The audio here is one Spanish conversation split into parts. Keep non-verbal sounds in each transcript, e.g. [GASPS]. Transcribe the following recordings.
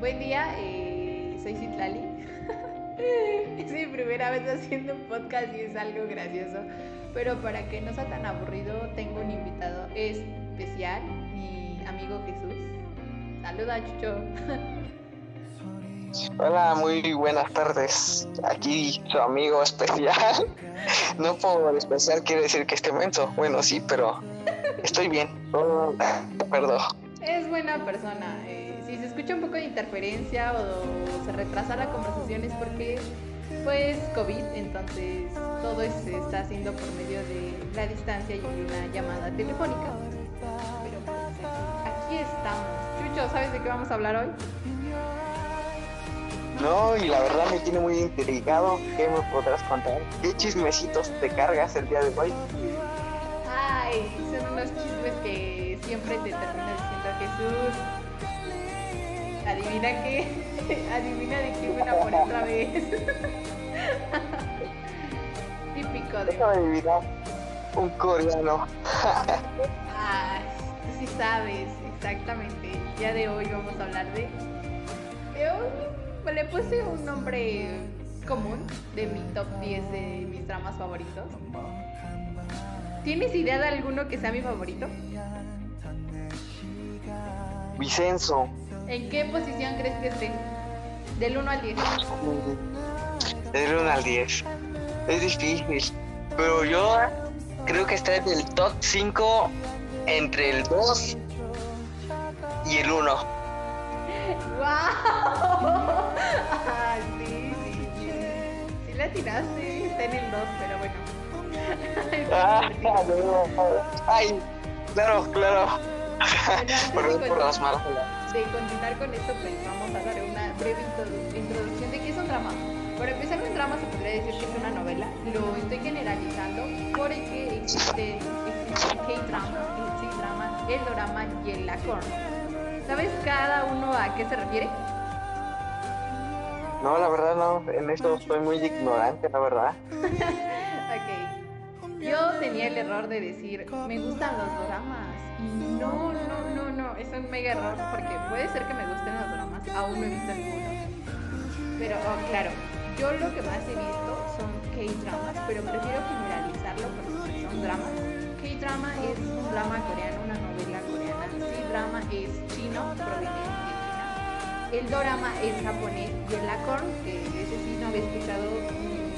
Buen día, eh, soy Citlali. [LAUGHS] es mi primera vez haciendo un podcast y es algo gracioso. Pero para que no sea tan aburrido, tengo un invitado especial, mi amigo Jesús. Saluda, Chucho. [LAUGHS] Hola, muy buenas tardes. Aquí su amigo especial. [LAUGHS] No por especial quiere decir que esté menso. Bueno, sí, pero estoy bien. Oh, perdón. Es buena persona. eh, si se escucha un poco de interferencia o se retrasa la conversación es porque pues COVID, entonces todo se está haciendo por medio de la distancia y una llamada telefónica. Pero pues, aquí estamos. Chucho, ¿sabes de qué vamos a hablar hoy? No, y la verdad me tiene muy intrigado. ¿Qué me podrás contar? ¿Qué chismecitos te cargas el día de hoy? Ay, son unos chismes que siempre te termina diciendo Jesús. Adivina qué, [LAUGHS] adivina de qué a poner otra vez. [LAUGHS] Típico de. Déjame adivinar. Un coreano. Ah, tú sí sabes, exactamente. El día de hoy vamos a hablar de. Yo le puse un nombre común de mi top 10 de mis dramas favoritos. ¿Tienes idea de alguno que sea mi favorito? Vicenzo. ¿En qué posición crees que esté? Del 1 al 10. Del 1 al 10. Es difícil. Pero yo creo que está en el top 5 entre el 2 y el 1. ¡Wow! Ah, sí, sí, sí. Sí la tiraste, está en el 2, pero bueno. Ah, no. Ay, claro, claro. [LAUGHS] Por, por las malas. De continuar con esto, pues vamos a dar una breve introdu- introducción de qué es un drama. Para empezar, un drama se podría decir que es una novela. Lo estoy generalizando porque existe, existe el K-drama, el C-drama, el drama y el lacorn. ¿Sabes cada uno a qué se refiere? No, la verdad no. En esto soy muy ignorante, la verdad. [LAUGHS] Ok. Yo tenía el error de decir, me gustan los dramas. Y no, no, no, no. Es un mega error porque puede ser que me gusten los dramas. Aún no he visto ninguno. Pero, oh, claro, yo lo que más he visto son K-dramas, pero prefiero generalizarlo porque son dramas. K-drama es un drama coreano, una novela coreana. C-drama es chino, proveniente de China. El dorama es japonés y el lacorn, que ese sí no había escuchado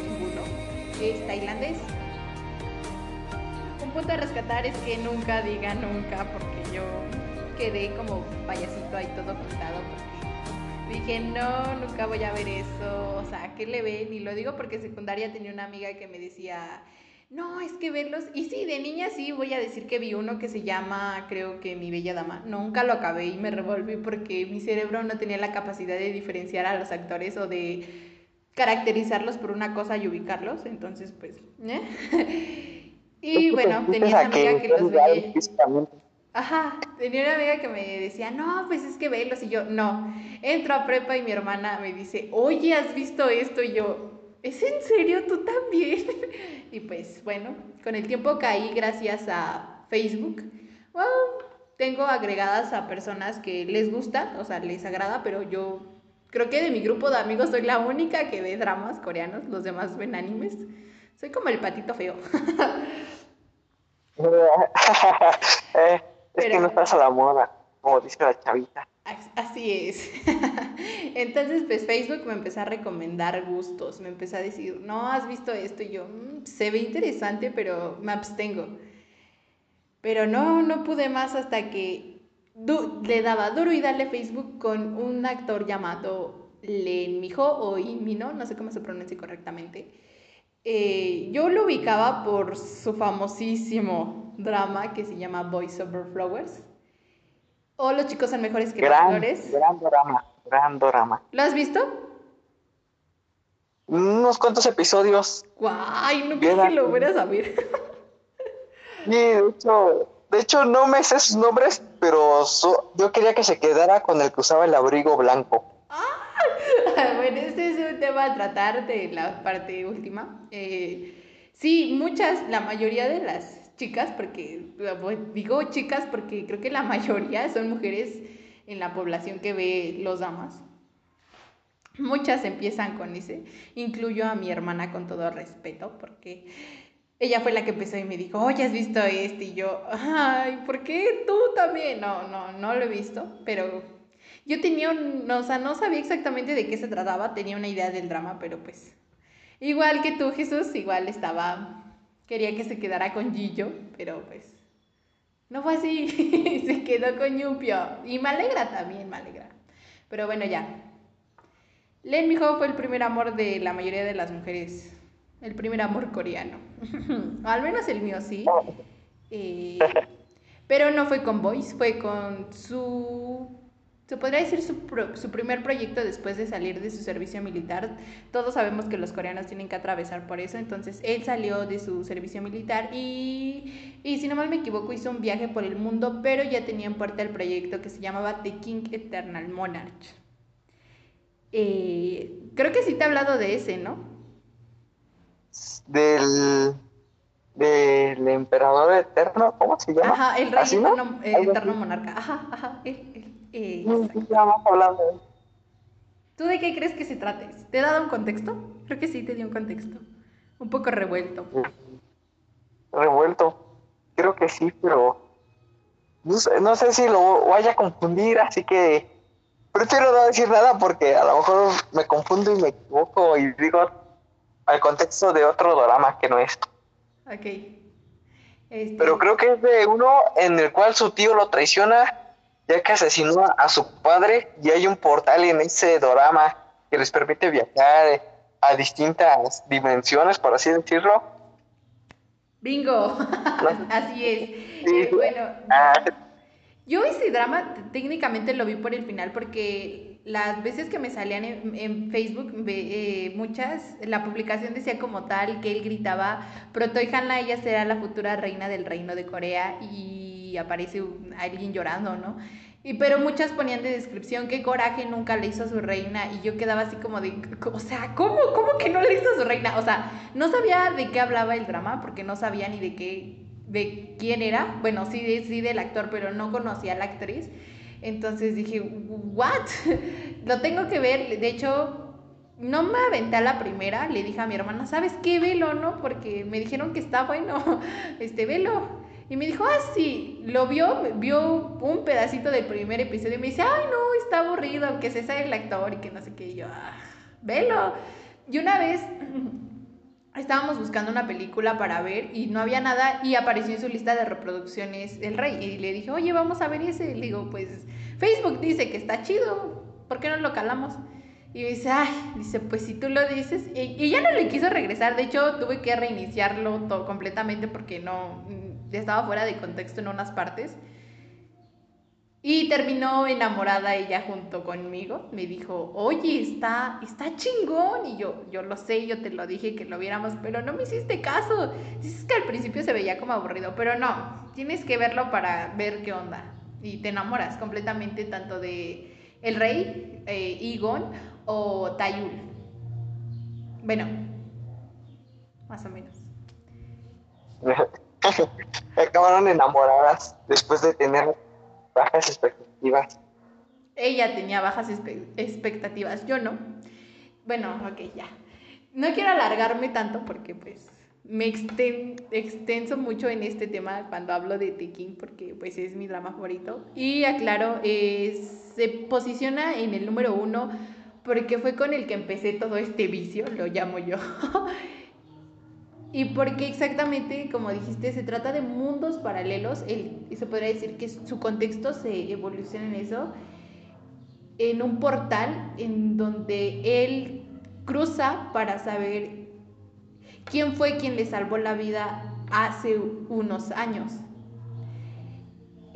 ninguno, es tailandés. Un punto a rescatar es que nunca diga nunca, porque yo quedé como payasito ahí todo pintado, porque dije, no, nunca voy a ver eso, o sea, ¿qué le ven? Y lo digo porque en secundaria tenía una amiga que me decía, no, es que verlos, y sí, de niña sí voy a decir que vi uno que se llama, creo que Mi Bella Dama, nunca lo acabé y me revolví porque mi cerebro no tenía la capacidad de diferenciar a los actores o de caracterizarlos por una cosa y ubicarlos, entonces pues, [LAUGHS] ¿eh? Y bueno, tenía una amiga que los veía. Ajá, tenía una amiga que me decía, no, pues es que velos. Y yo, no. Entro a prepa y mi hermana me dice, oye, ¿has visto esto? Y yo, ¿es en serio? ¿Tú también? [LAUGHS] Y pues bueno, con el tiempo caí gracias a Facebook. Wow, tengo agregadas a personas que les gusta, o sea, les agrada, pero yo creo que de mi grupo de amigos soy la única que ve dramas coreanos, los demás ven animes. Soy como el patito feo. [LAUGHS] [LAUGHS] Eh, es que Pero- no estás a la moda, como dice la chavita. As- Así es. [LAUGHS] Entonces, pues Facebook me empezó a recomendar gustos, me empezó a decir, no, has visto esto, y yo, "Mm, se ve interesante, pero me abstengo. Pero no, no pude más hasta que du- le daba duro y darle Facebook con un actor llamado Len Mijo o Inmino, no sé cómo se pronuncia correctamente. Eh, yo lo ubicaba por su famosísimo drama que se llama Voice Over Flowers. O Los chicos son mejores que las Gran, flores. gran drama, gran drama. ¿Lo has visto? Unos cuantos episodios. Guay, no pensé que lo fueras a ver. Y de hecho, de hecho no me sé sus nombres, pero so- yo quería que se quedara con el que usaba el abrigo blanco. [LAUGHS] bueno, este es un tema a tratar de la parte última. Eh, sí, muchas, la mayoría de las chicas, porque digo chicas porque creo que la mayoría son mujeres, en la población que ve los damas. Muchas empiezan con ese, incluyo a mi hermana con todo respeto, porque ella fue la que empezó y me dijo, oye, ¿has visto este? Y yo, ay, ¿por qué tú también? No, no, no lo he visto, pero yo tenía un, o sea, no sabía exactamente de qué se trataba, tenía una idea del drama, pero pues, igual que tú, Jesús, igual estaba, quería que se quedara con Gillo, pero pues, no fue así, [LAUGHS] se quedó con Yupio, y me alegra también, me alegra. Pero bueno, ya. Len Miho fue el primer amor de la mayoría de las mujeres el primer amor coreano. [LAUGHS] Al menos el mío sí. Eh, pero no fue con Boys, fue con su... Se podría decir su, su, primer proyecto después de salir de su servicio militar. Todos sabemos que los coreanos tienen que atravesar por eso. Entonces él salió de su servicio militar y, y si no mal me equivoco hizo un viaje por el mundo, pero ya tenía en puerta el proyecto que se llamaba The King Eternal Monarch. Eh, creo que sí te he hablado de ese, ¿no? del, del emperador eterno, ¿cómo se llama? Ajá, el rey eterno, eh, eterno, monarca. Ajá, ajá. Eh, hablando. ¿Tú de qué crees que se trate? ¿Te he dado un contexto? Creo que sí te dio un contexto. Un poco revuelto. Revuelto. Creo que sí, pero no sé, no sé si lo vaya a confundir, así que prefiero no decir nada porque a lo mejor me confundo y me equivoco y digo al contexto de otro drama que no es. Ok. Este... Pero creo que es de uno en el cual su tío lo traiciona ya que asesinó a su padre y hay un portal en ese drama que les permite viajar a distintas dimensiones, por así decirlo. Bingo, [LAUGHS] así es. Eh, bueno, ah. yo ese drama técnicamente lo vi por el final porque las veces que me salían en, Facebook, eh, muchas, la publicación decía como tal que él gritaba, Protoy Hanla, ella será la futura reina del reino de Corea y aparece alguien llorando, ¿no? Y, pero muchas ponían de descripción qué coraje nunca le hizo a su reina y yo quedaba así como de, o sea, ¿cómo, cómo que no le hizo a su reina? O sea, no sabía de qué hablaba el drama porque no sabía ni de qué, de quién era, bueno, sí, sí del actor, pero no conocía a la actriz. Entonces dije, ¿what? [LAUGHS] Lo tengo que ver. De hecho, no me aventé a la primera. Le dije a mi hermana, ¿sabes qué? Velo, ¿no? Porque me dijeron que está bueno. [LAUGHS] Este, velo. Y me dijo, ah, sí. Lo vio, vio un pedacito del primer episodio y me dice, ay, no, está aburrido, que se sabe el actor y que no sé qué. Y yo, ah, velo. Y una vez [CLEARS THROAT] estábamos buscando una película para ver y no había nada y apareció en su lista de reproducciones El Rey y le dije, oye, vamos a ver ese. le digo, pues Facebook dice que está chido, ¿por qué no lo calamos? Y dice, ay, dice, pues si tú lo dices, y, ya no le quiso regresar, de hecho tuve que reiniciarlo todo completamente porque no, estaba fuera de contexto en unas partes. Y terminó enamorada ella junto conmigo. Me dijo, oye, está, está chingón. Y yo, yo lo sé, yo te lo dije que lo viéramos, pero no me hiciste caso. Dices que al principio se veía como aburrido, pero no, tienes que verlo para ver qué onda. Y te enamoras completamente tanto de el rey, eh, Igon o Tayul. Bueno, más o menos. [LAUGHS] [LAUGHS] Acabaron enamoradas después de tener bajas expectativas. Ella tenía bajas expectativas, yo no. Bueno, ok, ya. No quiero alargarme tanto porque pues me extenso mucho en este tema cuando hablo de Tekken porque pues es mi drama favorito. Y aclaro, se posiciona en el número uno porque fue con el que empecé todo este vicio, lo llamo yo. [LAUGHS] Y porque exactamente, como dijiste, se trata de mundos paralelos, y se podría decir que su contexto se evoluciona en eso, en un portal en donde él cruza para saber quién fue quien le salvó la vida hace unos años.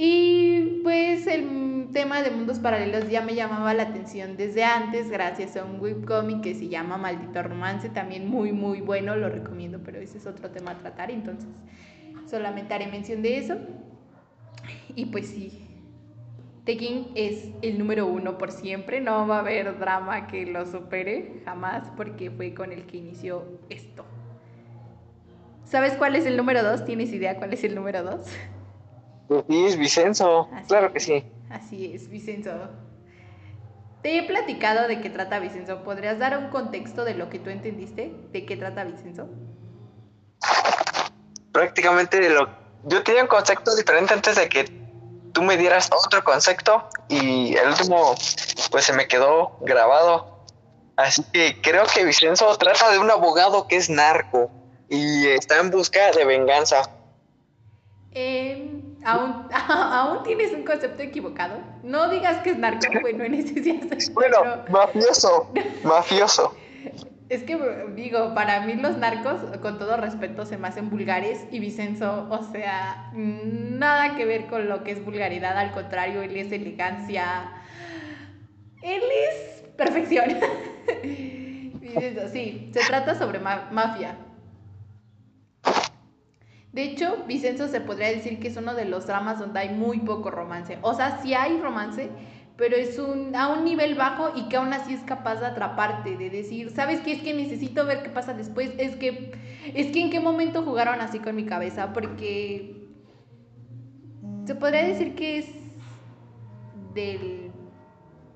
Y pues el tema de mundos paralelos ya me llamaba la atención desde antes, gracias a un webcomic que se llama Maldito Romance, también muy muy bueno, lo recomiendo, pero ese es otro tema a tratar, entonces solamente haré mención de eso. Y pues sí, Tekken es el número uno por siempre, no va a haber drama que lo supere jamás porque fue con el que inició esto. ¿Sabes cuál es el número dos? ¿Tienes idea cuál es el número dos? Sí, es Vicenzo, claro que sí. Así es, Vicenzo. Te he platicado de qué trata Vicenzo. ¿Podrías dar un contexto de lo que tú entendiste? ¿De qué trata Vicenzo? Prácticamente de lo... Yo tenía un concepto diferente antes de que tú me dieras otro concepto y el último pues se me quedó grabado. Así que creo que Vicenzo trata de un abogado que es narco y está en busca de venganza. Eh, ¿aún, [LAUGHS] ¿Aún tienes un concepto equivocado? No digas que es narco, bueno, en ese sí Bueno, mafioso, [LAUGHS] mafioso. Es que digo, para mí los narcos, con todo respeto, se me hacen vulgares y Vicenzo, o sea, nada que ver con lo que es vulgaridad, al contrario, él es elegancia, él es perfección. [LAUGHS] Vicenzo, sí, se trata sobre mafia. De hecho, Vicenzo se podría decir que es uno de los dramas donde hay muy poco romance. O sea, sí hay romance, pero es un, a un nivel bajo y que aún así es capaz de atraparte, de decir, ¿sabes qué? Es que necesito ver qué pasa después. Es que, es que en qué momento jugaron así con mi cabeza, porque se podría decir que es del...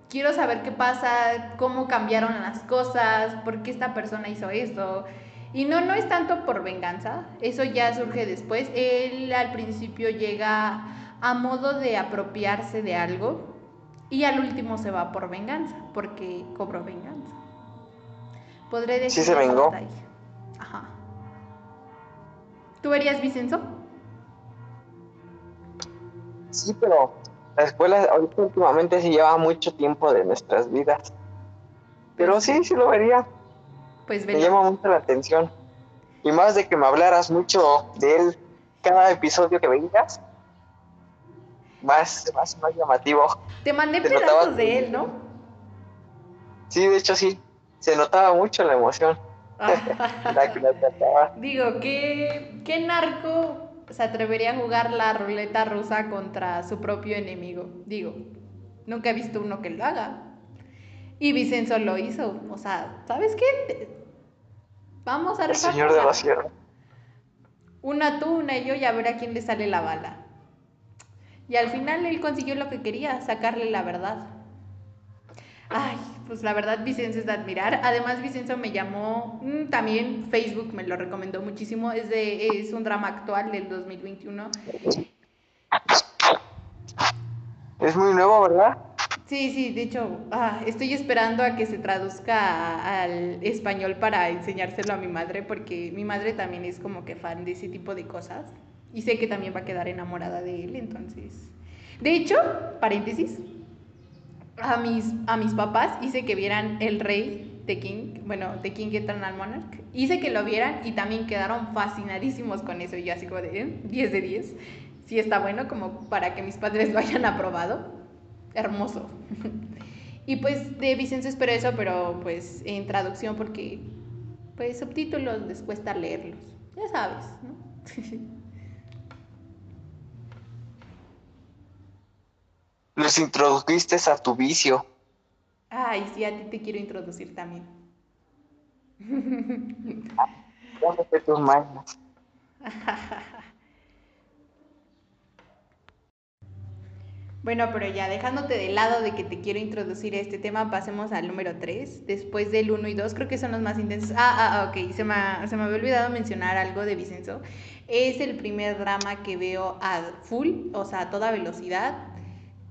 Quiero saber qué pasa, cómo cambiaron las cosas, por qué esta persona hizo eso. Y no, no es tanto por venganza, eso ya surge después. Él al principio llega a modo de apropiarse de algo y al último se va por venganza, porque cobró venganza. Podré decir. Sí, se vengó. Ajá. ¿Tú verías Vicenzo? Sí, pero la escuela ahorita últimamente sí lleva mucho tiempo de nuestras vidas. Pero sí, sí lo vería. Pues Me llama mucho la atención. Y más de que me hablaras mucho de él cada episodio que vengas, más, más, más llamativo. Te mandé pedazos de él, ¿no? Sí, de hecho sí. Se notaba mucho la emoción. [LAUGHS] Digo, ¿qué, ¿qué narco se atrevería a jugar la ruleta rusa contra su propio enemigo? Digo, nunca he visto uno que lo haga. Y Vicenzo lo hizo. O sea, ¿sabes qué? Vamos a El señor de la sierra. Una tú, una y yo, y a ver a quién le sale la bala. Y al final él consiguió lo que quería, sacarle la verdad. Ay, pues la verdad Vicenzo es de admirar. Además Vicenzo me llamó, mm, también Facebook me lo recomendó muchísimo. Es, de, es un drama actual del 2021. Es muy nuevo, ¿verdad? Sí, sí, de hecho, ah, estoy esperando a que se traduzca al español para enseñárselo a mi madre, porque mi madre también es como que fan de ese tipo de cosas. Y sé que también va a quedar enamorada de él, entonces. De hecho, paréntesis, a mis, a mis papás hice que vieran El Rey de King, bueno, de King Eternal Monarch. Hice que lo vieran y también quedaron fascinadísimos con eso. Y yo así como de 10 de 10. Sí está bueno como para que mis padres lo hayan aprobado hermoso. [LAUGHS] y pues de Vicenzo espero eso, pero pues en traducción porque pues subtítulos les cuesta leerlos. Ya sabes, ¿no? [LAUGHS] Les introdujiste a tu vicio. Ay, sí, a ti te quiero introducir también. [LAUGHS] tus manos. Bueno, pero ya dejándote de lado de que te quiero introducir este tema, pasemos al número 3. Después del 1 y 2, creo que son los más intensos. Ah, ah, ah ok, se me, se me había olvidado mencionar algo de Vicenzo. Es el primer drama que veo a full, o sea, a toda velocidad.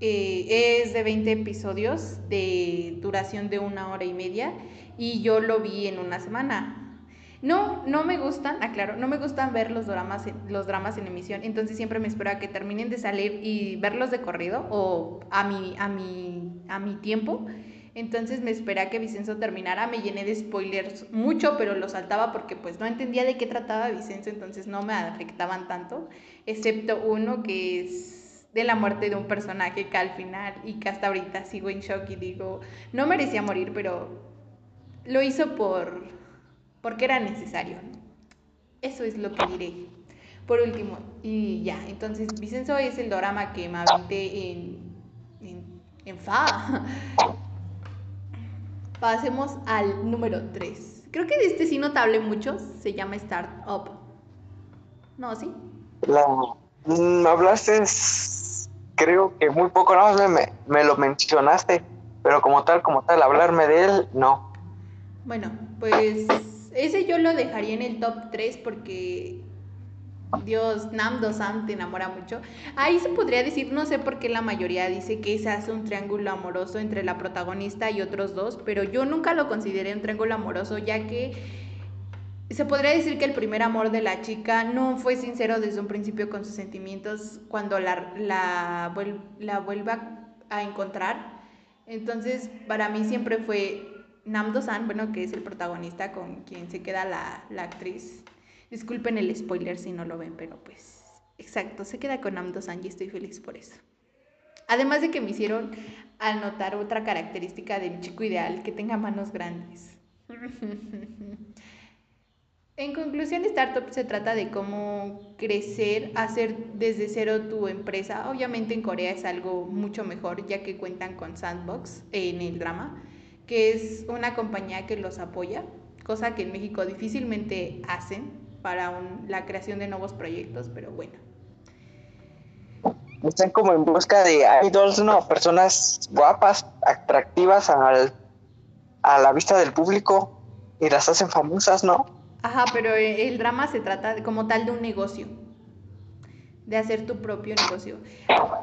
Eh, es de 20 episodios de duración de una hora y media y yo lo vi en una semana. No, no me gustan, aclaro, no me gustan ver los dramas, los dramas en emisión, entonces siempre me espero a que terminen de salir y verlos de corrido o a mi, a a mi tiempo. Entonces me esperé que Vicenzo terminara, me llené de spoilers mucho, pero lo saltaba porque pues no entendía de qué trataba Vicenzo, entonces no me afectaban tanto, excepto uno que es de la muerte de un personaje que al final y que hasta ahorita sigo en shock y digo, no merecía morir, pero lo hizo por porque era necesario. Eso es lo que diré. Por último, y ya, entonces Vicenzo es el drama que me aventé en, en, FA. [LAUGHS] Pasemos al número 3. Creo que de este sí notable mucho, se llama Startup. ¿No, sí? La, mm, hablaste, creo que muy poco no me, me lo mencionaste, pero como tal, como tal, hablarme de él, no. Bueno, pues ese yo lo dejaría en el top 3 porque Dios, Namdo Sam te enamora mucho. Ahí se podría decir, no sé por qué la mayoría dice que se hace un triángulo amoroso entre la protagonista y otros dos, pero yo nunca lo consideré un triángulo amoroso, ya que se podría decir que el primer amor de la chica no fue sincero desde un principio con sus sentimientos cuando la, la, la vuelva a encontrar. Entonces, para mí siempre fue Namdo-san, bueno, que es el protagonista con quien se queda la, la actriz Disculpen el spoiler si no lo ven, pero pues exacto, se queda con Amdo-san y estoy feliz por eso. Además de que me hicieron anotar otra característica de mi chico ideal, que tenga manos grandes. [LAUGHS] en conclusión, Startup se trata de cómo crecer, hacer desde cero tu empresa. Obviamente en Corea es algo mucho mejor, ya que cuentan con Sandbox en el drama, que es una compañía que los apoya, cosa que en México difícilmente hacen para la creación de nuevos proyectos, pero bueno. Están como en busca de idols, ¿no? Personas guapas, atractivas al, a la vista del público y las hacen famosas, ¿no? Ajá, pero el drama se trata como tal de un negocio, de hacer tu propio negocio.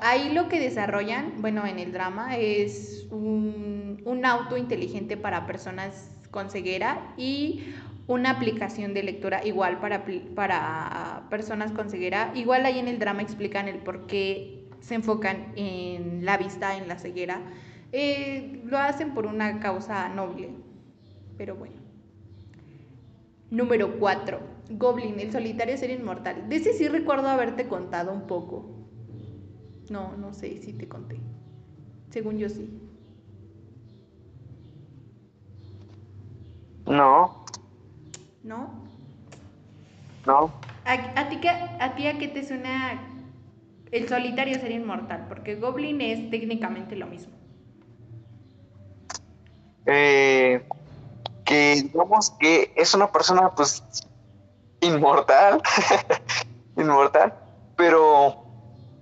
Ahí lo que desarrollan, bueno, en el drama es un, un auto inteligente para personas con ceguera y una aplicación de lectura igual para, para personas con ceguera. Igual ahí en el drama explican el por qué se enfocan en la vista, en la ceguera. Eh, lo hacen por una causa noble, pero bueno. Número 4. Goblin, el solitario ser inmortal. De ese sí recuerdo haberte contado un poco. No, no sé si te conté. Según yo sí. No. ¿no? No. ¿A, ti, a ti a qué te suena el solitario ser inmortal? Porque Goblin es técnicamente lo mismo. Eh, que digamos que es una persona pues inmortal, [LAUGHS] inmortal, pero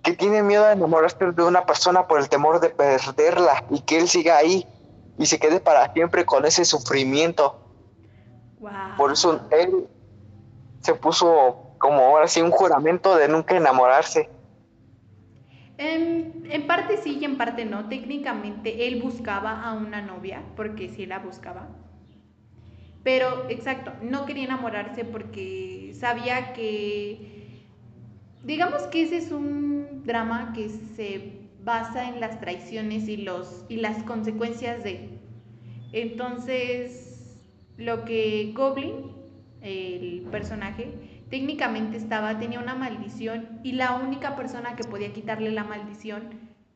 que tiene miedo a enamorarse de una persona por el temor de perderla y que él siga ahí y se quede para siempre con ese sufrimiento. Por eso él se puso como ahora sí un juramento de nunca enamorarse. En, parte sí y en parte no. Técnicamente él buscaba a una novia, porque sí la buscaba. Pero, exacto, no quería enamorarse porque sabía que, digamos que ese es un drama que se basa en las traiciones y, los, y las consecuencias de... Entonces, lo que Goblin, el personaje, técnicamente estaba, tenía una maldición y la única persona que podía quitarle la maldición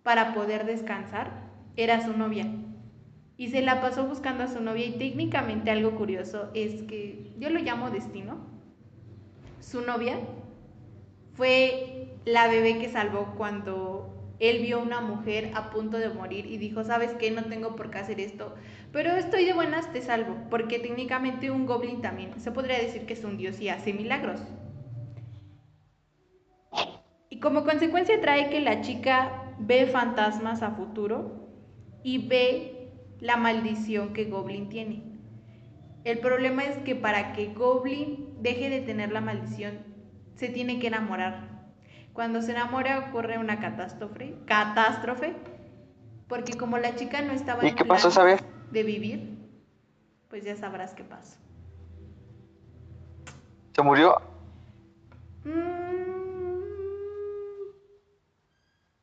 para poder descansar era su novia. Y se la pasó buscando a su novia y técnicamente algo curioso es que yo lo llamo destino. Su novia fue la bebé que salvó cuando él vio una mujer a punto de morir y dijo, ¿sabes qué? No tengo por qué hacer esto, pero estoy de buenas, te salvo, porque técnicamente un goblin también se podría decir que es un dios y hace milagros. Y como consecuencia trae que la chica ve fantasmas a futuro y ve la maldición que Goblin tiene. El problema es que para que Goblin deje de tener la maldición, se tiene que enamorar cuando se enamora ocurre una catástrofe, catástrofe, porque como la chica no estaba en qué pasó de vivir, pues ya sabrás qué pasó. ¿Se murió? Mm,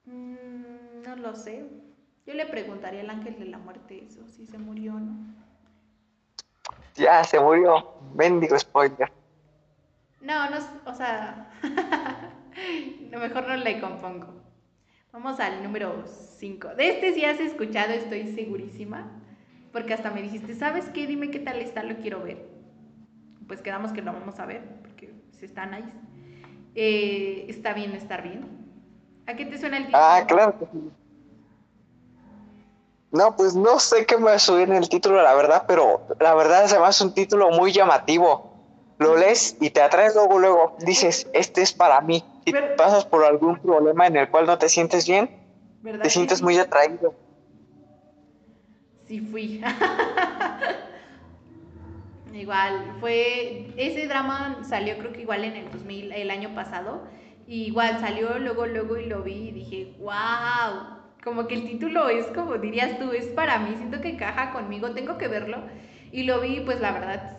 mm, no lo sé. Yo le preguntaría al ángel de la muerte eso, si se murió o no. Ya, se murió. Bendigo spoiler. No, no, o sea, [LAUGHS] lo mejor no le compongo. Vamos al número 5. De este sí has escuchado, estoy segurísima. Porque hasta me dijiste, ¿sabes qué? Dime qué tal está, lo quiero ver. Pues quedamos que lo vamos a ver, porque se está nice. Eh, está bien estar bien. ¿A qué te suena el título? Ah, claro que sí. No, pues no sé qué me va a subir en el título, la verdad, pero la verdad es además un título muy llamativo lo lees y te atraes luego, luego, dices, este es para mí. Si pasas por algún problema en el cual no te sientes bien, ¿Verdad? Te sientes sí? muy atraído. Sí fui. [LAUGHS] igual, fue, ese drama salió creo que igual en el 2000, el año pasado. Y igual salió luego, luego y lo vi y dije, wow. Como que el título es como dirías tú, es para mí, siento que encaja conmigo, tengo que verlo. Y lo vi, pues la verdad,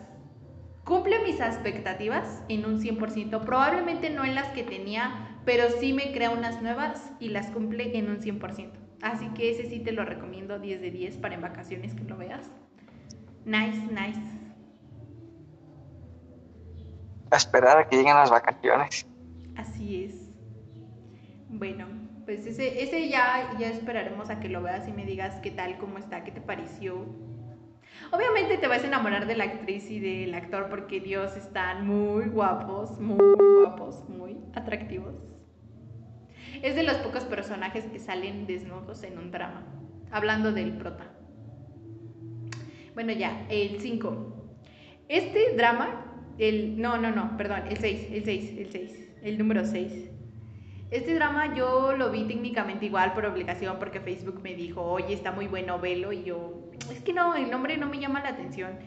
cumple mis expectativas en un 100%. Probablemente no en las que tenía, pero sí me crea unas nuevas y las cumple en un 100%. Así que ese sí te lo recomiendo 10 de 10 para en vacaciones que lo veas. Nice, nice. A esperar a que lleguen las vacaciones. Así es. Bueno, pues ese, ese ya, ya esperaremos a que lo veas y me digas qué tal, cómo está, qué te pareció. Obviamente te vas a enamorar de la actriz y del actor porque Dios están muy guapos, muy guapos, muy atractivos. Es de los pocos personajes que salen desnudos en un drama. Hablando del prota. Bueno, ya, el 5. Este drama, el. No, no, no, perdón, el 6, el 6, el 6, el número 6. Este drama yo lo vi técnicamente igual por obligación porque Facebook me dijo, oye, está muy bueno, velo. Y yo, es que no, el nombre no me llama la atención.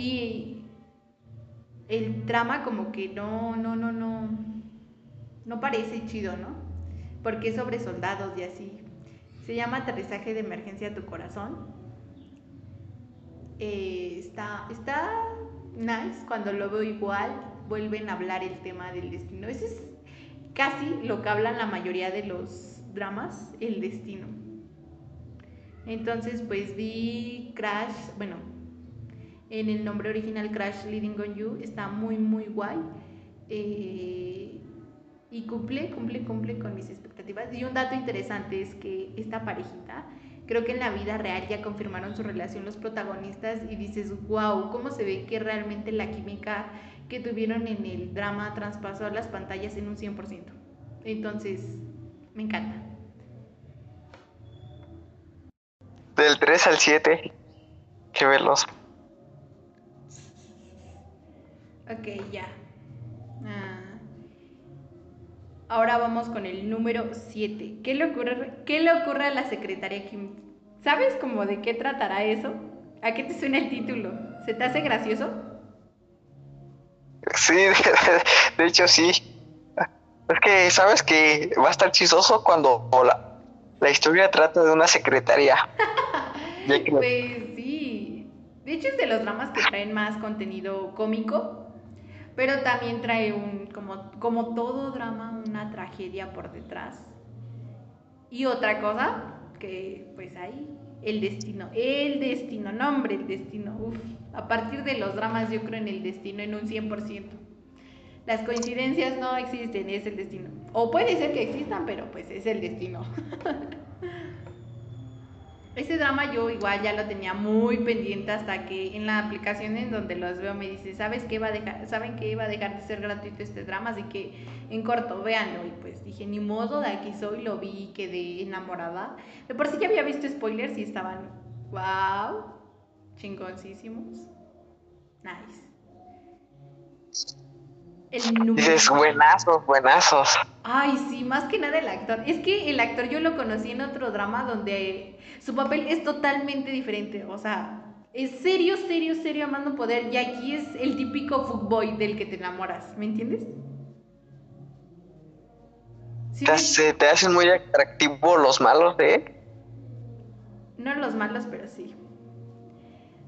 Y el drama como que no, no, no, no, no parece chido, ¿no? Porque es sobre soldados y así. Se llama Aterrizaje de Emergencia a tu Corazón. Eh, está, está nice cuando lo veo igual. Vuelven a hablar el tema del destino. Ese es casi lo que hablan la mayoría de los dramas, el destino. Entonces, pues vi Crash, bueno, en el nombre original Crash Leading on You, está muy, muy guay. Eh, y cumple, cumple, cumple con mis expectativas. Y un dato interesante es que esta parejita, creo que en la vida real ya confirmaron su relación los protagonistas y dices, wow, cómo se ve que realmente la química que tuvieron en el drama traspasó las pantallas en un 100%. Entonces, me encanta. Del 3 al 7. Qué veloz. Ok, ya. Ah. Ahora vamos con el número 7. ¿Qué le ocurre, qué le ocurre a la secretaria Kim? ¿Sabes cómo de qué tratará eso? ¿A qué te suena el título? ¿Se te hace gracioso? Sí, de, [LAUGHS] de hecho sí. Es que sabes que va a estar chistoso cuando la, la historia trata de una secretaria. [LAUGHS] Pues sí. De hecho es de los dramas que traen más contenido cómico, pero también trae un, como, como todo drama, una tragedia por detrás. Y otra cosa, que pues ahí, el destino, el destino, no hombre, el destino, uf. A partir de los dramas yo creo en el destino en un 100%. Las coincidencias no existen, es el destino. O puede ser que existan, pero pues es el destino. [LAUGHS] Ese drama yo igual ya lo tenía muy pendiente hasta que en la aplicación en donde los veo me dice, ¿sabes qué va a dejar, saben que iba a dejar de ser gratuito este drama? Así que en corto, véanlo. Y pues dije, ni modo, de aquí soy, lo vi quedé enamorada. De por sí ya había visto spoilers y estaban, wow, chingoncísimos. Nice. El número... Dices, buenazos, buenazos. Ay, sí, más que nada el actor. Es que el actor yo lo conocí en otro drama donde su papel es totalmente diferente. O sea, es serio, serio, serio, amando poder. Y aquí es el típico fuckboy del que te enamoras. ¿Me entiendes? Sí, Te, hace- te hacen muy atractivo los malos de él. no los malos, pero sí.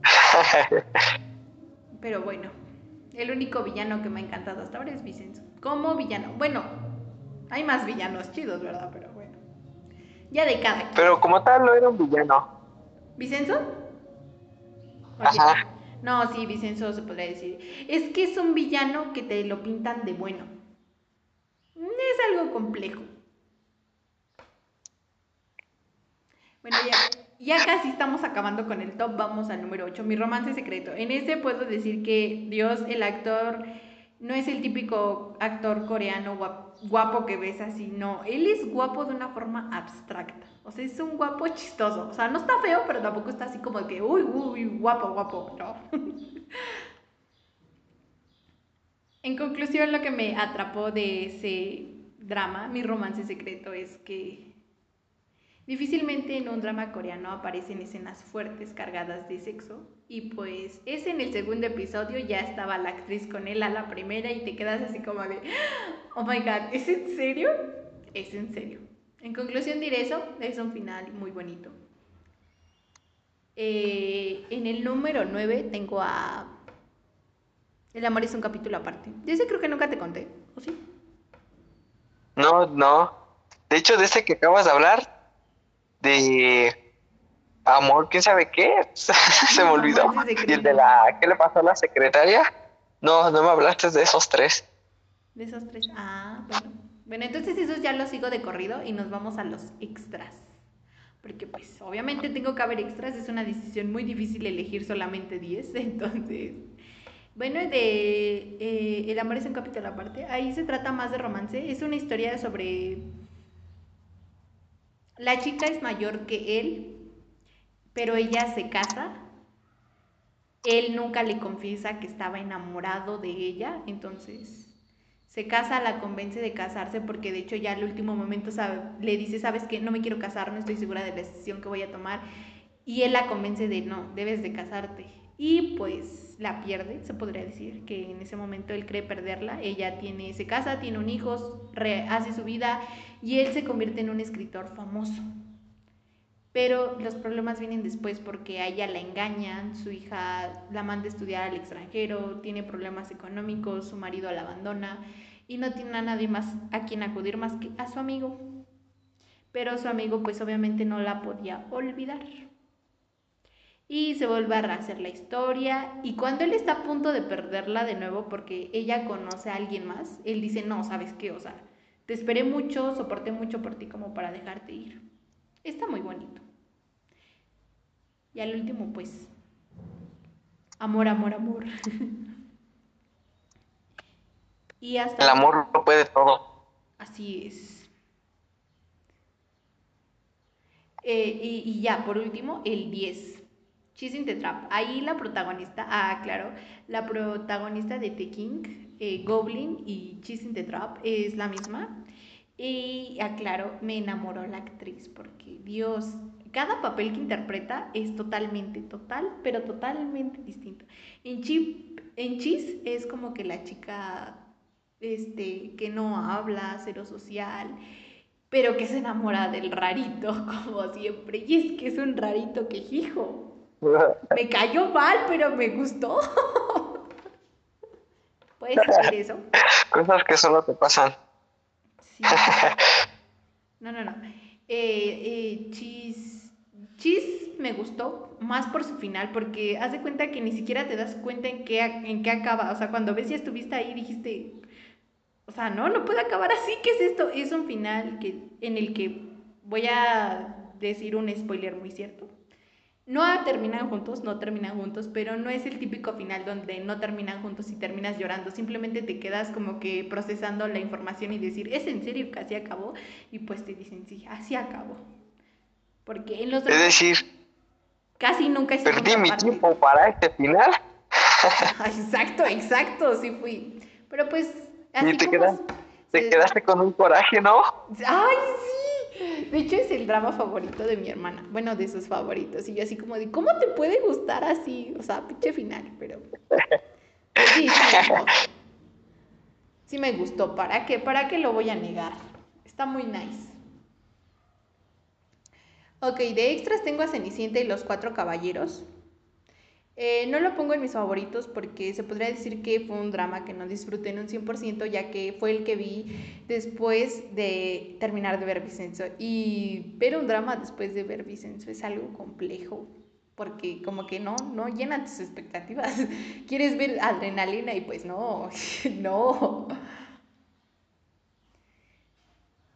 [LAUGHS] Pero bueno, el único villano que me ha encantado hasta ahora es Vicenzo. Como villano. Bueno, hay más villanos chidos, ¿verdad? Pero. Ya de cada quien. Pero como tal no era un villano. ¿Vicenzo? Ajá. No, sí, Vicenzo se podría decir. Es que es un villano que te lo pintan de bueno. Es algo complejo. Bueno, ya, ya casi estamos acabando con el top. Vamos al número 8, mi romance secreto. En este puedo decir que Dios, el actor, no es el típico actor coreano guap- guapo que ves así, no. Él es guapo de una forma abstracta. O sea, es un guapo chistoso. O sea, no está feo, pero tampoco está así como que, uy, uy, guapo, guapo. No. [LAUGHS] En conclusión, lo que me atrapó de ese drama, mi romance secreto, es que Difícilmente en un drama coreano aparecen escenas fuertes cargadas de sexo y pues es en el segundo episodio ya estaba la actriz con él a la primera y te quedas así como de, [GASPS] oh my god, ¿es en serio? Es en serio. En conclusión diré eso, es un final muy bonito. Eh, en el número 9 tengo a... El amor es un capítulo aparte. De ese creo que nunca te conté, ¿o sí? No, no. De hecho, de ese que acabas de hablar, de amor, quién sabe qué, [LAUGHS] se me olvidó. Y el de la, ¿qué le pasó a la secretaria? No, no me hablaste de esos tres. De esos tres. Ah, bueno. Bueno, entonces esos ya los sigo de corrido y nos vamos a los extras. Porque pues obviamente tengo que haber extras, es una decisión muy difícil elegir solamente 10, [LAUGHS] entonces... Bueno, de eh, El amor es un capítulo aparte, ahí se trata más de romance, es una historia sobre... La chica es mayor que él, pero ella se casa. Él nunca le confiesa que estaba enamorado de ella, entonces se casa, la convence de casarse porque de hecho ya al último momento le dice, sabes que no me quiero casar, no estoy segura de la decisión que voy a tomar. Y él la convence de no, debes de casarte. Y pues la pierde, se podría decir, que en ese momento él cree perderla. Ella tiene, se casa, tiene un hijo, hace su vida y él se convierte en un escritor famoso. Pero los problemas vienen después porque a ella la engañan, su hija la manda a estudiar al extranjero, tiene problemas económicos, su marido la abandona y no tiene a nadie más a quien acudir más que a su amigo. Pero su amigo pues obviamente no la podía olvidar. Y se vuelve a hacer la historia y cuando él está a punto de perderla de nuevo porque ella conoce a alguien más, él dice, no, ¿sabes qué? O sea, te esperé mucho, soporté mucho por ti como para dejarte ir. Está muy bonito. Y al último, pues, amor, amor, amor. [LAUGHS] y hasta... El amor lo puede todo. Así es. Eh, y, ya, por último, el 10. Chasing the Trap. Ahí la protagonista, ah, claro, la protagonista de The King, eh, Goblin y Chasing the Trap es la misma. Y aclaro, me enamoró la actriz porque Dios, cada papel que interpreta es totalmente, total, pero totalmente distinto. En, Chip, en Chis es como que la chica este, que no habla, cero social, pero que se enamora del rarito, [LAUGHS] como siempre. Y es que es un rarito que hijo. [LAUGHS] Me cayó mal, pero me gustó. [LAUGHS] ¿Puedes [LAUGHS] decir eso? Cosas que solo te pasan. No, no, no. Eh, eh, Chis, Chis me gustó más por su final, porque haz de cuenta que ni siquiera te das cuenta en qué, en qué acaba. O sea, cuando ves si estuviste ahí, dijiste, o sea, no, no puede acabar así. ¿Qué es esto? Es un final que, en el que voy a decir un spoiler muy cierto. No terminan juntos, no terminan juntos, pero no es el típico final donde no terminan juntos y terminas llorando. Simplemente te quedas como que procesando la información y decir, ¿es en serio que así acabó? Y pues te dicen, sí, así acabó. Porque en los... Es decir... Casi nunca... Perdí mi tiempo para este final. exacto, exacto, sí fui. Pero pues... Así y te, te quedaste con un coraje, ¿no? Ay, sí de hecho, es el drama favorito de mi hermana. Bueno, de sus favoritos. Y yo así como de, ¿cómo te puede gustar así? O sea, pinche final, pero... Sí, sí, sí me gustó. ¿Para qué? ¿Para qué lo voy a negar? Está muy nice. Ok, de extras tengo a Cenicienta y los Cuatro Caballeros. Eh, no lo pongo en mis favoritos porque se podría decir que fue un drama que no disfruté en un 100% ya que fue el que vi después de terminar de ver Vicenzo. Y ver un drama después de ver Vicenzo es algo complejo porque como que no, no llena tus expectativas. [LAUGHS] Quieres ver adrenalina y pues no, [LAUGHS] no.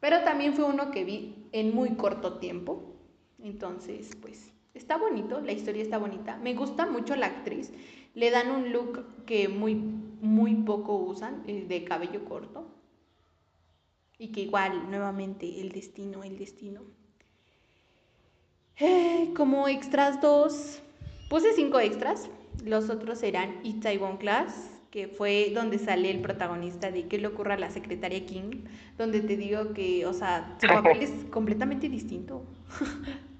Pero también fue uno que vi en muy corto tiempo. Entonces, pues Está bonito, la historia está bonita. Me gusta mucho la actriz. Le dan un look que muy, muy poco usan, eh, de cabello corto. Y que igual, nuevamente, el destino, el destino. Eh, como extras dos, puse cinco extras. Los otros serán It's Taiwan Class, que fue donde sale el protagonista de ¿Qué le ocurre a la secretaria King? Donde te digo que, o sea, su papel [LAUGHS] es completamente distinto. [LAUGHS]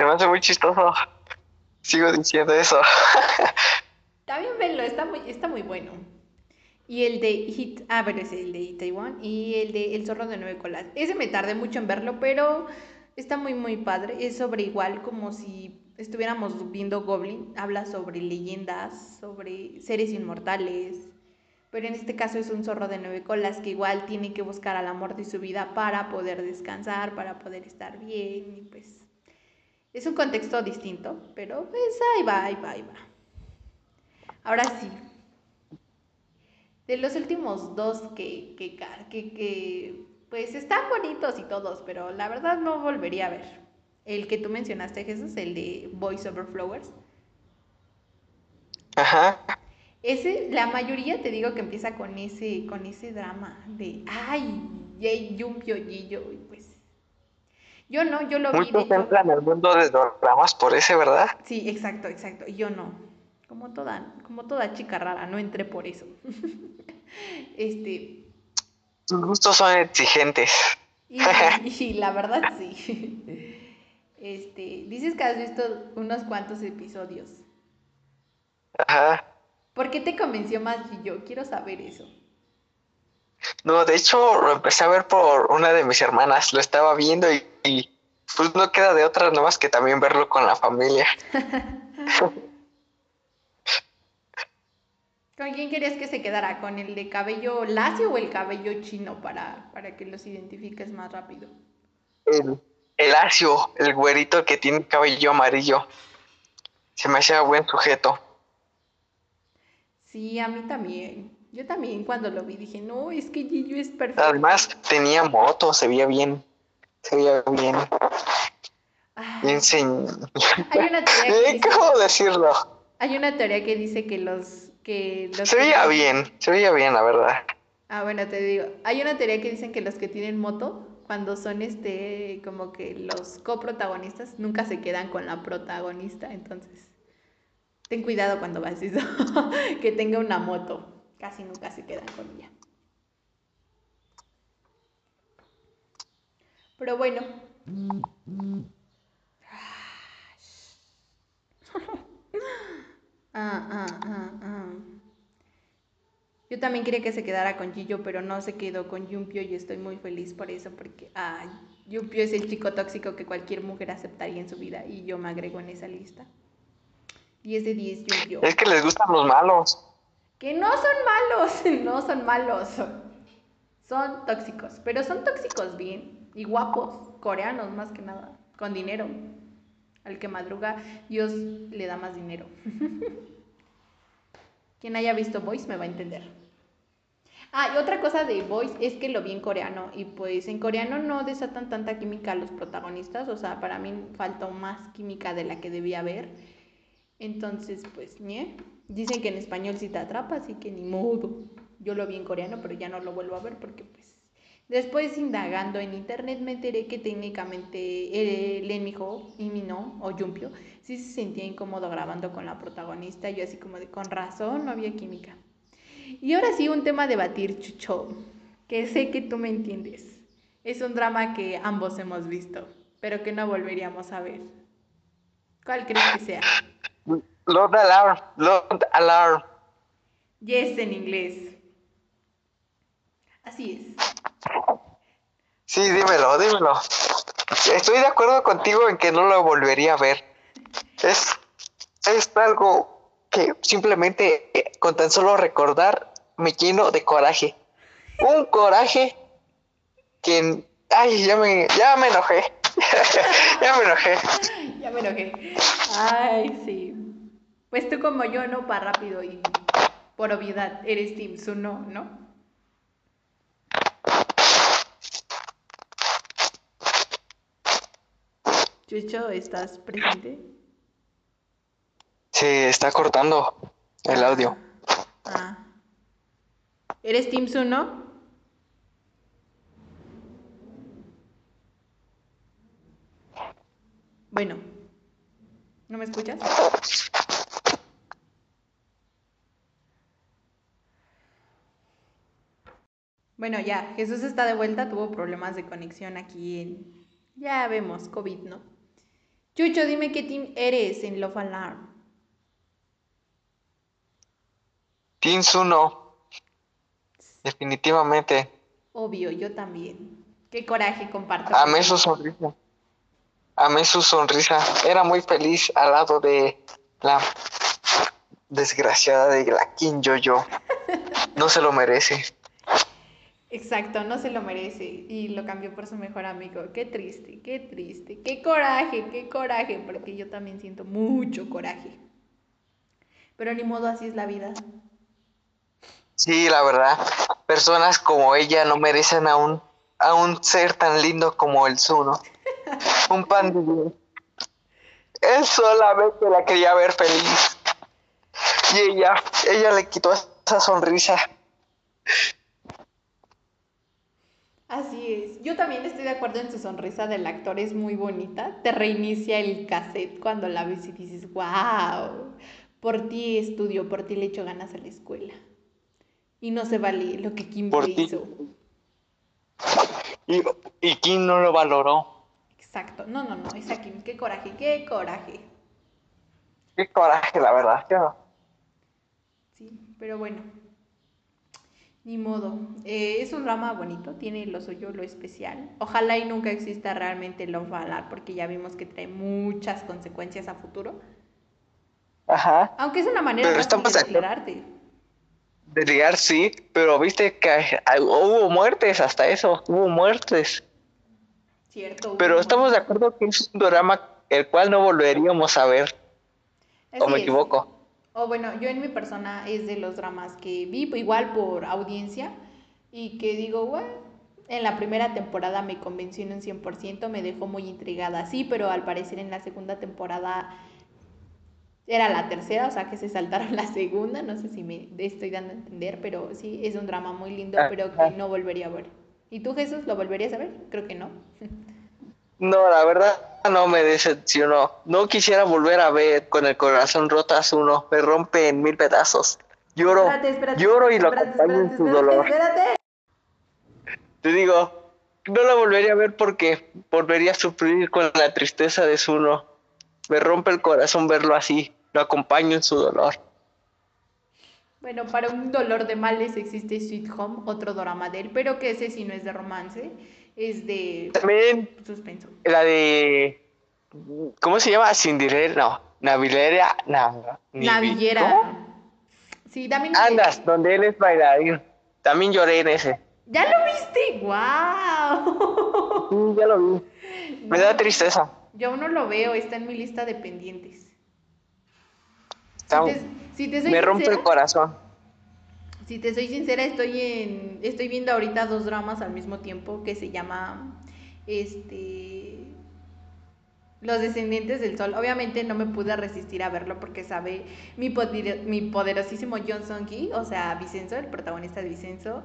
Se me hace muy chistoso. Sigo diciendo eso. [LAUGHS] También venlo, está muy, está muy bueno. Y el de Hit, ah, pero es el de Taiwan. Y el de El zorro de nueve colas. Ese me tardé mucho en verlo, pero está muy, muy padre. Es sobre igual como si estuviéramos viendo Goblin. Habla sobre leyendas, sobre seres inmortales. Pero en este caso es un zorro de nueve colas que igual tiene que buscar al amor de su vida para poder descansar, para poder estar bien. Y pues es un contexto distinto, pero pues ahí va, ahí va, ahí va. Ahora sí, de los últimos dos que, que, que, pues están bonitos y todos, pero la verdad no volvería a ver. El que tú mencionaste, Jesús, el de Voice Over Flowers. Ajá. Ese, la mayoría te digo que empieza con ese, con ese drama de ay, yay, yumpio, yillo, y pues. Yo no, yo lo vi. Muchos entran el mundo de dramas por ese, ¿verdad? Sí, exacto, exacto. Y yo no. Como toda, como toda chica rara, no entré por eso. [LAUGHS] este. Tus gustos son exigentes. Y, la verdad [LAUGHS] sí. Este, dices que has visto unos cuantos episodios. Ajá. ¿Por qué te convenció más y yo? Quiero saber eso. No, de hecho lo empecé a ver por una de mis hermanas. Lo estaba viendo y, pues no queda de otra más que también verlo con la familia. [LAUGHS] [LAUGHS] ¿Con quién querías que se quedara? ¿Con el de cabello lacio o el cabello chino para, para que los identifiques más rápido? El, el lacio, el güerito que tiene cabello amarillo. Se me hacía buen sujeto. Sí, a mí también. Yo también cuando lo vi dije, no, es que Gillo es perfecto. Además tenía moto, se veía bien. Se veía bien. Bien Hay una teoría [LAUGHS] ¿Cómo decirlo? Hay una teoría que dice que los se veía bien, se veía bien, la verdad. Ah, bueno, te digo, hay una teoría que dicen que los que tienen moto, cuando son este, como que los coprotagonistas, nunca se quedan con la protagonista, entonces, ten cuidado cuando vas [LAUGHS] eso, que tenga una moto, casi nunca se quedan con ella. Pero bueno. [LAUGHS] Ah, ah, ah, ah. Yo también quería que se quedara con Gillo, pero no se quedó con Yumpio y estoy muy feliz por eso, porque ah, Yumpio es el chico tóxico que cualquier mujer aceptaría en su vida y yo me agrego en esa lista. 10 de 10 Yumpio. Es que les gustan los malos. Que no son malos, [LAUGHS] no son malos. Son tóxicos, pero son tóxicos bien y guapos, coreanos más que nada, con dinero. Al que madruga, Dios le da más dinero. [LAUGHS] Quien haya visto Voice me va a entender. Ah, y otra cosa de Voice es que lo vi en coreano y pues en coreano no desatan tanta química los protagonistas, o sea, para mí faltó más química de la que debía haber. Entonces, pues, ¿nie? Dicen que en español sí te atrapa, así que ni modo. Yo lo vi en coreano, pero ya no lo vuelvo a ver porque pues Después, indagando en internet, me enteré que técnicamente eh, Len Mijo y Mino, o Yumpio, sí se sentía incómodo grabando con la protagonista. Yo así como de, con razón, no había química. Y ahora sí, un tema a debatir, Chucho, que sé que tú me entiendes. Es un drama que ambos hemos visto, pero que no volveríamos a ver. ¿Cuál crees que sea? Lord Alarm, Lord Alarm. Yes, en inglés. Así es. Sí, dímelo, dímelo. Estoy de acuerdo contigo en que no lo volvería a ver. Es, es algo que simplemente con tan solo recordar me lleno de coraje. Un coraje que... Ay, ya me, ya me enojé. [LAUGHS] ya me enojé. Ya me enojé. Ay, sí. Pues tú como yo, no para rápido y por obviedad eres Team Suno, ¿no? Chucho, ¿estás presente? Sí, está cortando el audio. Ah. ¿Eres Team no? Bueno, ¿no me escuchas? Bueno, ya, Jesús está de vuelta, tuvo problemas de conexión aquí en... Ya vemos, COVID, ¿no? Chucho, dime qué team eres en Love Alarm. Team Suno. Definitivamente. Obvio, yo también. Qué coraje comparto. Amé su sonrisa. Amé su sonrisa. Era muy feliz al lado de la desgraciada de la Kim Yo-Yo. No se lo merece. Exacto, no se lo merece y lo cambió por su mejor amigo. Qué triste, qué triste, qué coraje, qué coraje, porque yo también siento mucho coraje. Pero ni modo, así es la vida. Sí, la verdad, personas como ella no merecen a un, a un ser tan lindo como el Zuno. Un pan de Él solamente la quería ver feliz. Y ella, ella le quitó esa sonrisa. Así es. Yo también estoy de acuerdo en su sonrisa del actor, es muy bonita. Te reinicia el cassette cuando la ves y dices, wow, por ti estudio, por ti le echo ganas a la escuela. Y no se vale lo que Kim hizo. Y, y Kim no lo valoró. Exacto. No, no, no, Kim, qué coraje, qué coraje. Qué coraje, la verdad. Sí, pero bueno, ni modo. Eh, es un drama bonito, tiene lo suyo, lo especial. Ojalá y nunca exista realmente Love Ballad, porque ya vimos que trae muchas consecuencias a futuro. Ajá. Aunque es una manera de acelerarte. De ligar, sí, pero viste que hubo muertes hasta eso, hubo muertes. Cierto. Pero estamos de acuerdo que es un drama el cual no volveríamos a ver. ¿O me equivoco? o bueno, yo en mi persona es de los dramas que vi igual por audiencia y que digo, bueno, en la primera temporada me convenció en un 100%, me dejó muy intrigada, sí, pero al parecer en la segunda temporada era la tercera, o sea que se saltaron [LAUGHS] la segunda, no sé si me estoy dando a entender, pero sí, es un drama muy lindo, pero que no volvería a ver. ¿Y tú, Jesús, lo volverías a ver? Creo que no. No, la verdad no me decepcionó. No quisiera volver a ver con el corazón roto a uno. Me rompe en mil pedazos. Lloro, lloro y lo acompaño en su dolor. Te digo, no la volvería a ver porque volvería a sufrir con la tristeza de uno. Me rompe el corazón verlo así. Lo acompaño en su dolor. Bueno, para un dolor de males existe Sweet Home, otro drama de él, pero que ese sí no es de romance es de También suspenso. La de ¿cómo se llama? Cinderella, no, Navilera, no, Navillera. Sí, también Andas, donde él es bailarín. También lloré en ese. ¿Ya lo viste? ¡Wow! Sí, ya lo vi. Me da tristeza. Yo aún no lo veo, está en mi lista de pendientes. Me rompe el corazón. Si te soy sincera, estoy en estoy viendo ahorita dos dramas al mismo tiempo que se llama este Los descendientes del sol. Obviamente no me pude resistir a verlo porque sabe mi, mi poderosísimo John Song-ki, o sea, Vicenzo, el protagonista de Vicenzo.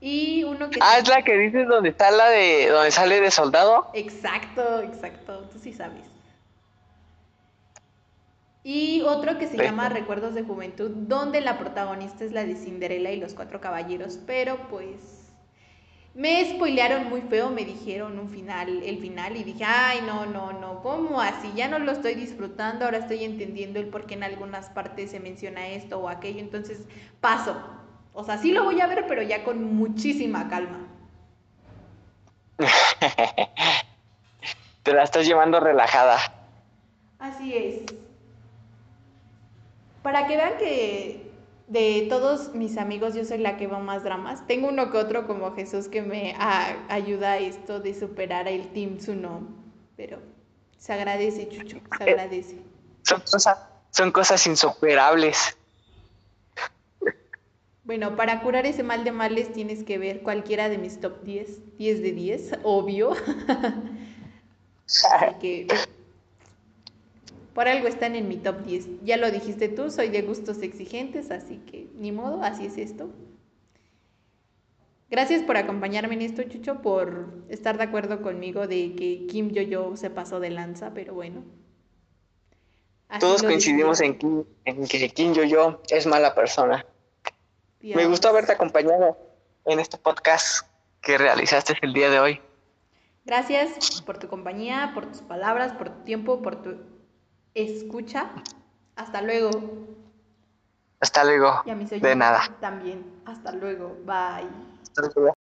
Y uno que... Ah, es la que dices donde está la de... donde sale de soldado. Exacto, exacto, tú sí sabes. Y otro que se llama Recuerdos de Juventud, donde la protagonista es la de Cinderella y los cuatro caballeros, pero pues me spoilearon muy feo, me dijeron un final, el final, y dije, ay, no, no, no, ¿cómo así? Ya no lo estoy disfrutando, ahora estoy entendiendo el por qué en algunas partes se menciona esto o aquello, entonces paso. O sea, sí lo voy a ver, pero ya con muchísima calma. [LAUGHS] Te la estás llevando relajada. Así es. Para que vean que de todos mis amigos yo soy la que va más dramas. Tengo uno que otro como Jesús que me ayuda a esto de superar el Team Tsuno. Pero se agradece, Chucho, se eh, agradece. Son, son cosas insuperables. Bueno, para curar ese mal de males tienes que ver cualquiera de mis top 10, 10 de 10, obvio. [LAUGHS] Así que por algo están en mi top 10. Ya lo dijiste tú, soy de gustos exigentes, así que ni modo, así es esto. Gracias por acompañarme en esto, Chucho, por estar de acuerdo conmigo de que Kim Yo-Yo se pasó de lanza, pero bueno. Todos coincidimos en, que Kim Yo-Yo es mala persona. Me gustó haberte acompañado en este podcast que realizaste el día de hoy. Gracias por tu compañía, por tus palabras, por tu tiempo, por tu escucha. Hasta luego. Hasta luego. Y a mis de nada. también. Hasta luego. Bye. Hasta luego.